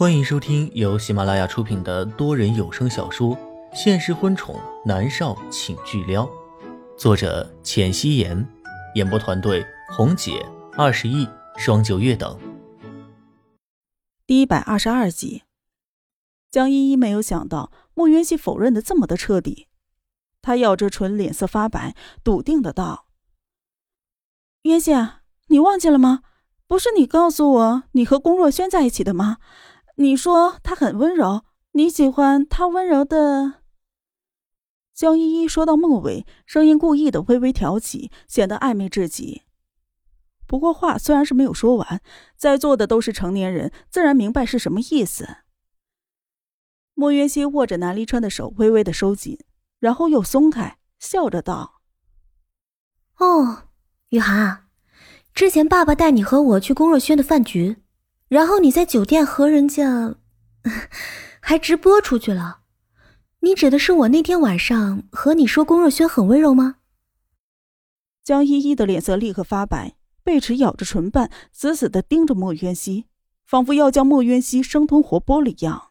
欢迎收听由喜马拉雅出品的多人有声小说《现实婚宠男少请巨撩》，作者：浅汐颜，演播团队：红姐、二十亿、双九月等。第一百二十二集，江依依没有想到莫渊熙否认的这么的彻底，她咬着唇，脸色发白，笃定的道：“渊熙，你忘记了吗？不是你告诉我你和龚若轩在一起的吗？”你说他很温柔，你喜欢他温柔的。江依依说到末尾，声音故意的微微挑起，显得暧昧至极。不过话虽然是没有说完，在座的都是成年人，自然明白是什么意思。莫渊熙握着南离川的手，微微的收紧，然后又松开，笑着道：“哦，雨涵，之前爸爸带你和我去龚若轩的饭局。”然后你在酒店和人家 还直播出去了，你指的是我那天晚上和你说龚若轩很温柔吗？江依依的脸色立刻发白，贝齿咬着唇瓣，死死的盯着莫渊熙，仿佛要将莫渊熙生吞活剥了一样。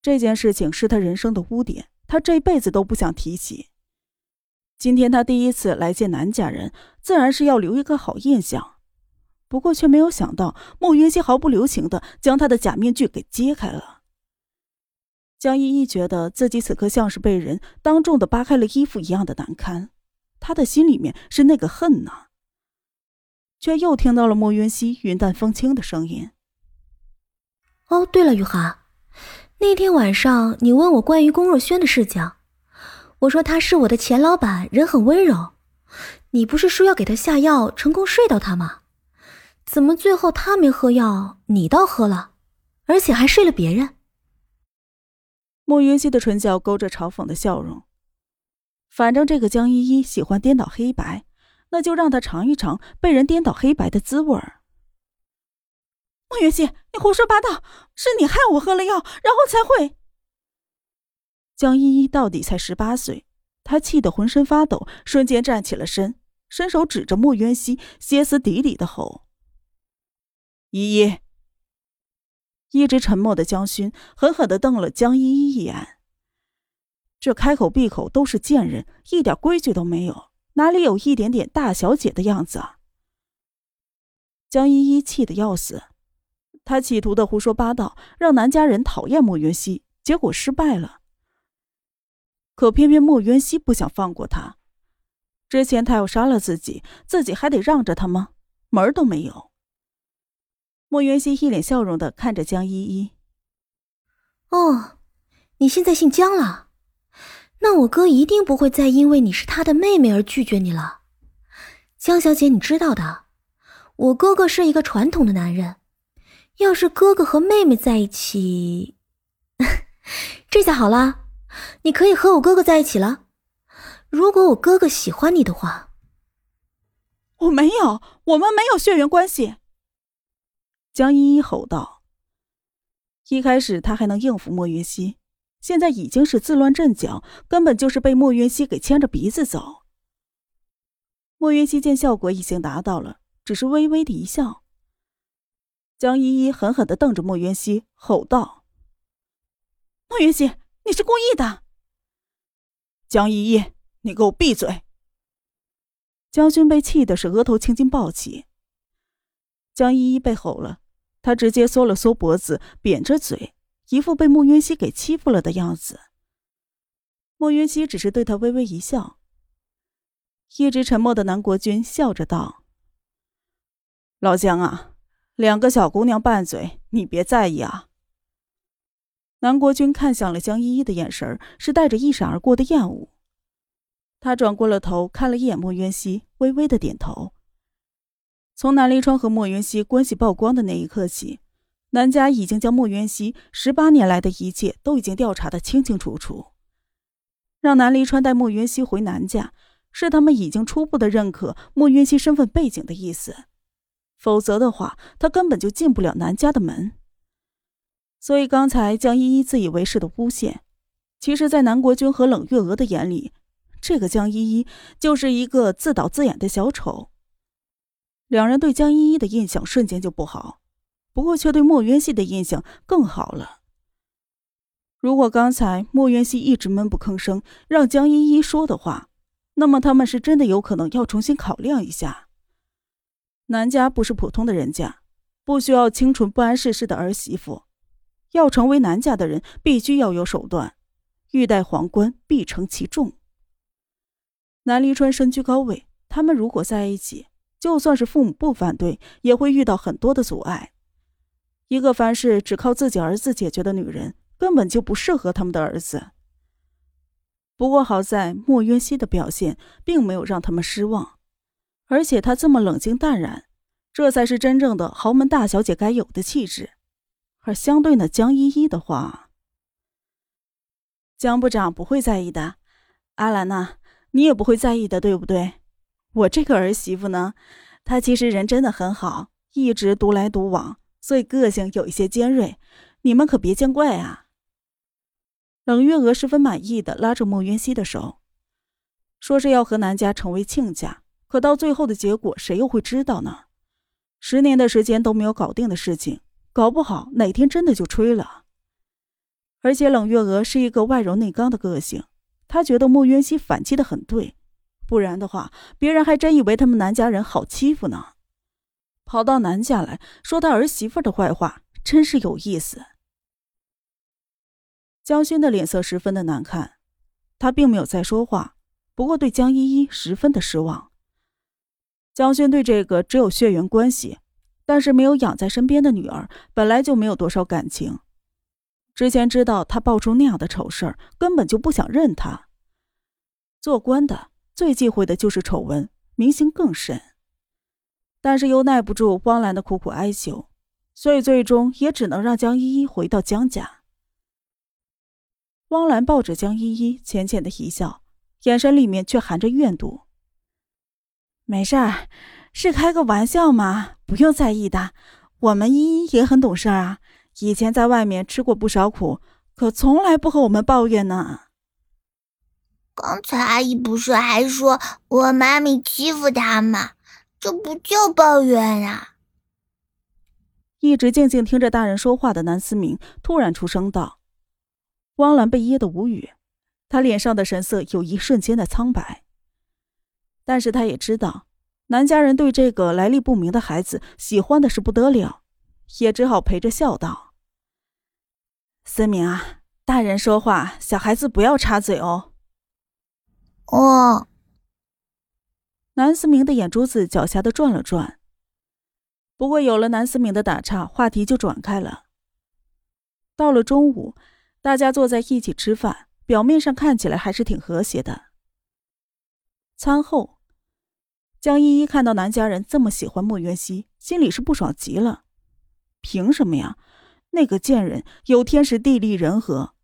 这件事情是他人生的污点，他这辈子都不想提起。今天他第一次来见南家人，自然是要留一个好印象。不过却没有想到，莫云溪毫不留情的将他的假面具给揭开了。江依依觉得自己此刻像是被人当众的扒开了衣服一样的难堪，他的心里面是那个恨呐。却又听到了莫云溪云淡风轻的声音：“哦，对了，雨涵，那天晚上你问我关于龚若轩的事情，我说他是我的前老板，人很温柔。你不是说要给他下药，成功睡到他吗？”怎么最后他没喝药，你倒喝了，而且还睡了别人？莫云熙的唇角勾着嘲讽的笑容。反正这个江依依喜欢颠倒黑白，那就让她尝一尝被人颠倒黑白的滋味儿。莫云熙，你胡说八道！是你害我喝了药，然后才会……江依依到底才十八岁，她气得浑身发抖，瞬间站起了身，伸手指着莫渊熙，歇斯底里的吼。依依，一直沉默的江勋狠狠的瞪了江依依一眼。这开口闭口都是贱人，一点规矩都没有，哪里有一点点大小姐的样子啊？江依依气得要死，她企图的胡说八道，让南家人讨厌莫云熙，结果失败了。可偏偏莫云熙不想放过他，之前他要杀了自己，自己还得让着他吗？门儿都没有。莫元熙一脸笑容的看着江依依。哦，你现在姓江了，那我哥一定不会再因为你是他的妹妹而拒绝你了。江小姐，你知道的，我哥哥是一个传统的男人，要是哥哥和妹妹在一起，这下好了，你可以和我哥哥在一起了。如果我哥哥喜欢你的话，我没有，我们没有血缘关系。江依依吼道：“一开始他还能应付莫云熙，现在已经是自乱阵脚，根本就是被莫云熙给牵着鼻子走。”莫云熙见效果已经达到了，只是微微的一笑。江依依狠狠的瞪着莫云熙，吼道：“莫云熙，你是故意的！”江依依，你给我闭嘴！江军被气的是额头青筋暴起。江依依被吼了，她直接缩了缩脖子，扁着嘴，一副被莫云熙给欺负了的样子。莫云熙只是对她微微一笑。一直沉默的南国君笑着道：“老江啊，两个小姑娘拌嘴，你别在意啊。”南国君看向了江依依的眼神是带着一闪而过的厌恶。他转过了头，看了一眼莫云熙，微微的点头。从南离川和莫云熙关系曝光的那一刻起，南家已经将莫云熙十八年来的一切都已经调查的清清楚楚。让南离川带莫云熙回南家，是他们已经初步的认可莫云熙身份背景的意思。否则的话，他根本就进不了南家的门。所以刚才江依依自以为是的诬陷，其实，在南国君和冷月娥的眼里，这个江依依就是一个自导自演的小丑。两人对江依依的印象瞬间就不好，不过却对莫渊熙的印象更好了。如果刚才莫渊熙一直闷不吭声，让江依依说的话，那么他们是真的有可能要重新考量一下。南家不是普通的人家，不需要清纯不谙世事的儿媳妇。要成为南家的人，必须要有手段。欲戴皇冠，必承其重。南离川身居高位，他们如果在一起，就算是父母不反对，也会遇到很多的阻碍。一个凡事只靠自己儿子解决的女人，根本就不适合他们的儿子。不过好在莫渊熙的表现并没有让他们失望。而且她这么冷静淡然，这才是真正的豪门大小姐该有的气质。而相对那江依依的话，江部长不会在意的。阿兰呐，你也不会在意的，对不对？我这个儿媳妇呢，她其实人真的很好，一直独来独往，所以个性有一些尖锐，你们可别见怪啊。冷月娥十分满意的拉着莫云熙的手，说是要和南家成为亲家。可到最后的结果，谁又会知道呢？十年的时间都没有搞定的事情，搞不好哪天真的就吹了。而且冷月娥是一个外柔内刚的个性，她觉得莫云熙反击的很对，不然的话，别人还真以为他们南家人好欺负呢。跑到南家来说他儿媳妇的坏话，真是有意思。江轩的脸色十分的难看，他并没有再说话，不过对江依依十分的失望。江轩对这个只有血缘关系，但是没有养在身边的女儿，本来就没有多少感情。之前知道他爆出那样的丑事，根本就不想认他。做官的最忌讳的就是丑闻，明星更甚。但是又耐不住汪兰的苦苦哀求，所以最终也只能让江依依回到江家。汪兰抱着江依依，浅浅的一笑，眼神里面却含着怨毒。没事儿，是开个玩笑嘛，不用在意的。我们依依也很懂事啊，以前在外面吃过不少苦，可从来不和我们抱怨呢。刚才阿姨不是还说我妈咪欺负她吗？这不叫抱怨呀！一直静静听着大人说话的南思明突然出声道：“汪兰被噎得无语，她脸上的神色有一瞬间的苍白。”但是他也知道，南家人对这个来历不明的孩子喜欢的是不得了，也只好陪着笑道：“思明啊，大人说话，小孩子不要插嘴哦。”哦。南思明的眼珠子狡黠的转了转。不过有了南思明的打岔，话题就转开了。到了中午，大家坐在一起吃饭，表面上看起来还是挺和谐的。餐后。江依依看到南家人这么喜欢莫元熙，心里是不爽极了。凭什么呀？那个贱人有天时地利人和，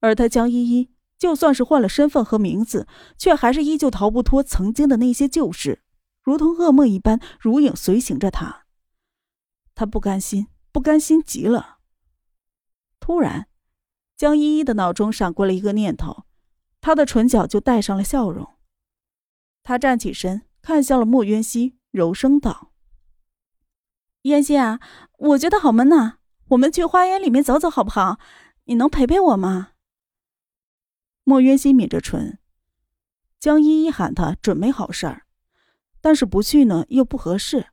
而她江依依就算是换了身份和名字，却还是依旧逃不脱曾经的那些旧事，如同噩梦一般如影随形着他。他不甘心，不甘心极了。突然，江依依的脑中闪过了一个念头，她的唇角就带上了笑容。她站起身。看向了莫渊熙，柔声道：“渊熙啊，我觉得好闷呐，我们去花园里面走走好不好？你能陪陪我吗？”莫渊熙抿着唇，江依依喊他准没好事儿，但是不去呢又不合适。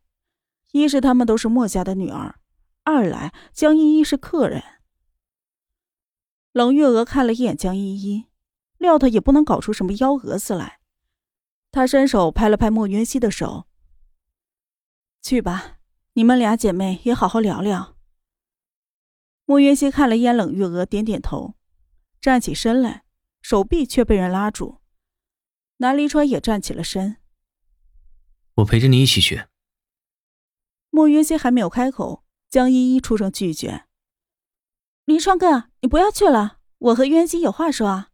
一是他们都是莫家的女儿，二来江依依是客人。冷月娥看了一眼江依依，料他也不能搞出什么幺蛾子来。他伸手拍了拍莫云熙的手。去吧，你们俩姐妹也好好聊聊。莫云熙看了一眼冷月娥，点点头，站起身来，手臂却被人拉住。南离川也站起了身。我陪着你一起去。莫云熙还没有开口，江依依出声拒绝。离川哥，你不要去了，我和渊熙有话说啊。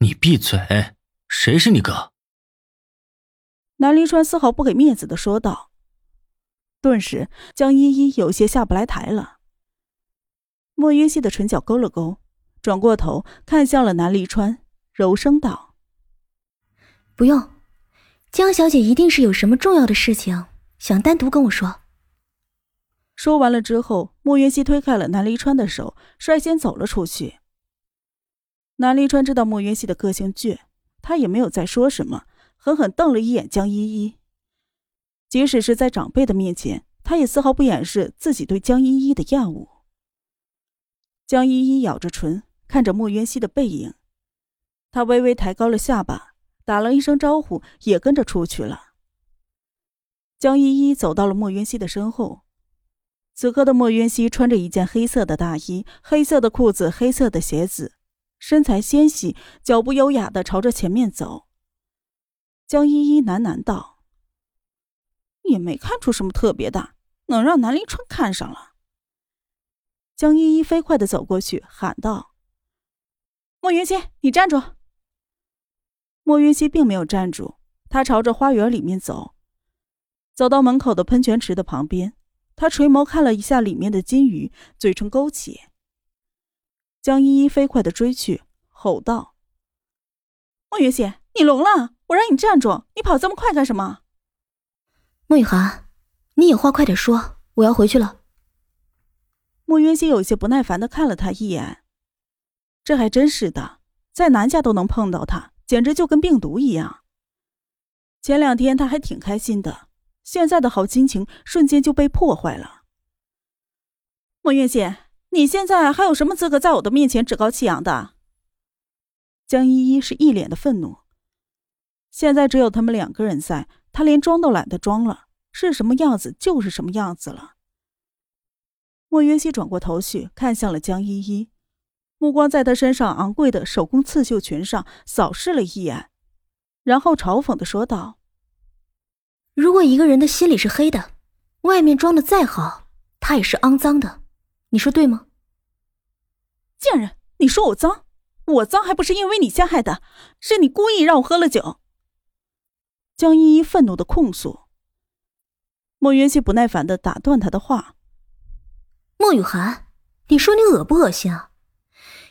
你闭嘴！谁是你哥？南离川丝毫不给面子的说道，顿时江依依有些下不来台了。莫云熙的唇角勾了勾，转过头看向了南离川，柔声道：“不用，江小姐一定是有什么重要的事情想单独跟我说。”说完了之后，莫云熙推开了南离川的手，率先走了出去。南离川知道莫云熙的个性倔，他也没有再说什么，狠狠瞪了一眼江依依。即使是在长辈的面前，他也丝毫不掩饰自己对江依依的厌恶。江依依咬着唇，看着莫云熙的背影，她微微抬高了下巴，打了一声招呼，也跟着出去了。江依依走到了莫云熙的身后。此刻的莫渊熙穿着一件黑色的大衣，黑色的裤子，黑色的鞋子，身材纤细，脚步优雅的朝着前面走。江依依喃喃道：“也没看出什么特别的，能让南临川看上了。”江依依飞快的走过去，喊道：“莫云溪，你站住！”莫云溪并没有站住，他朝着花园里面走，走到门口的喷泉池的旁边。他垂眸看了一下里面的金鱼，嘴唇勾起。江依依飞快的追去，吼道：“莫云溪，你聋了！我让你站住，你跑这么快干什么？”莫雨涵，你有话快点说，我要回去了。莫云溪有些不耐烦的看了他一眼，这还真是的，在南家都能碰到他，简直就跟病毒一样。前两天他还挺开心的。现在的好心情瞬间就被破坏了。莫云熙，你现在还有什么资格在我的面前趾高气扬的？江依依是一脸的愤怒。现在只有他们两个人在，他连装都懒得装了，是什么样子就是什么样子了。莫云熙转过头去，看向了江依依，目光在他身上昂贵的手工刺绣裙上扫视了一眼，然后嘲讽的说道。如果一个人的心里是黑的，外面装的再好，他也是肮脏的，你说对吗？贱人，你说我脏？我脏还不是因为你陷害的，是你故意让我喝了酒。江依依愤怒的控诉。莫云熙不耐烦的打断他的话：“莫雨涵，你说你恶不恶心啊？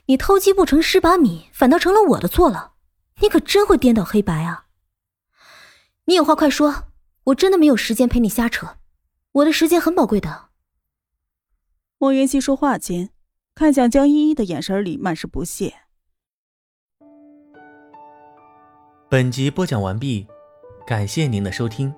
你偷鸡不成蚀把米，反倒成了我的错了，你可真会颠倒黑白啊！你有话快说。”我真的没有时间陪你瞎扯，我的时间很宝贵的。莫云熙说话间，看向江依依的眼神里满是不屑。本集播讲完毕，感谢您的收听。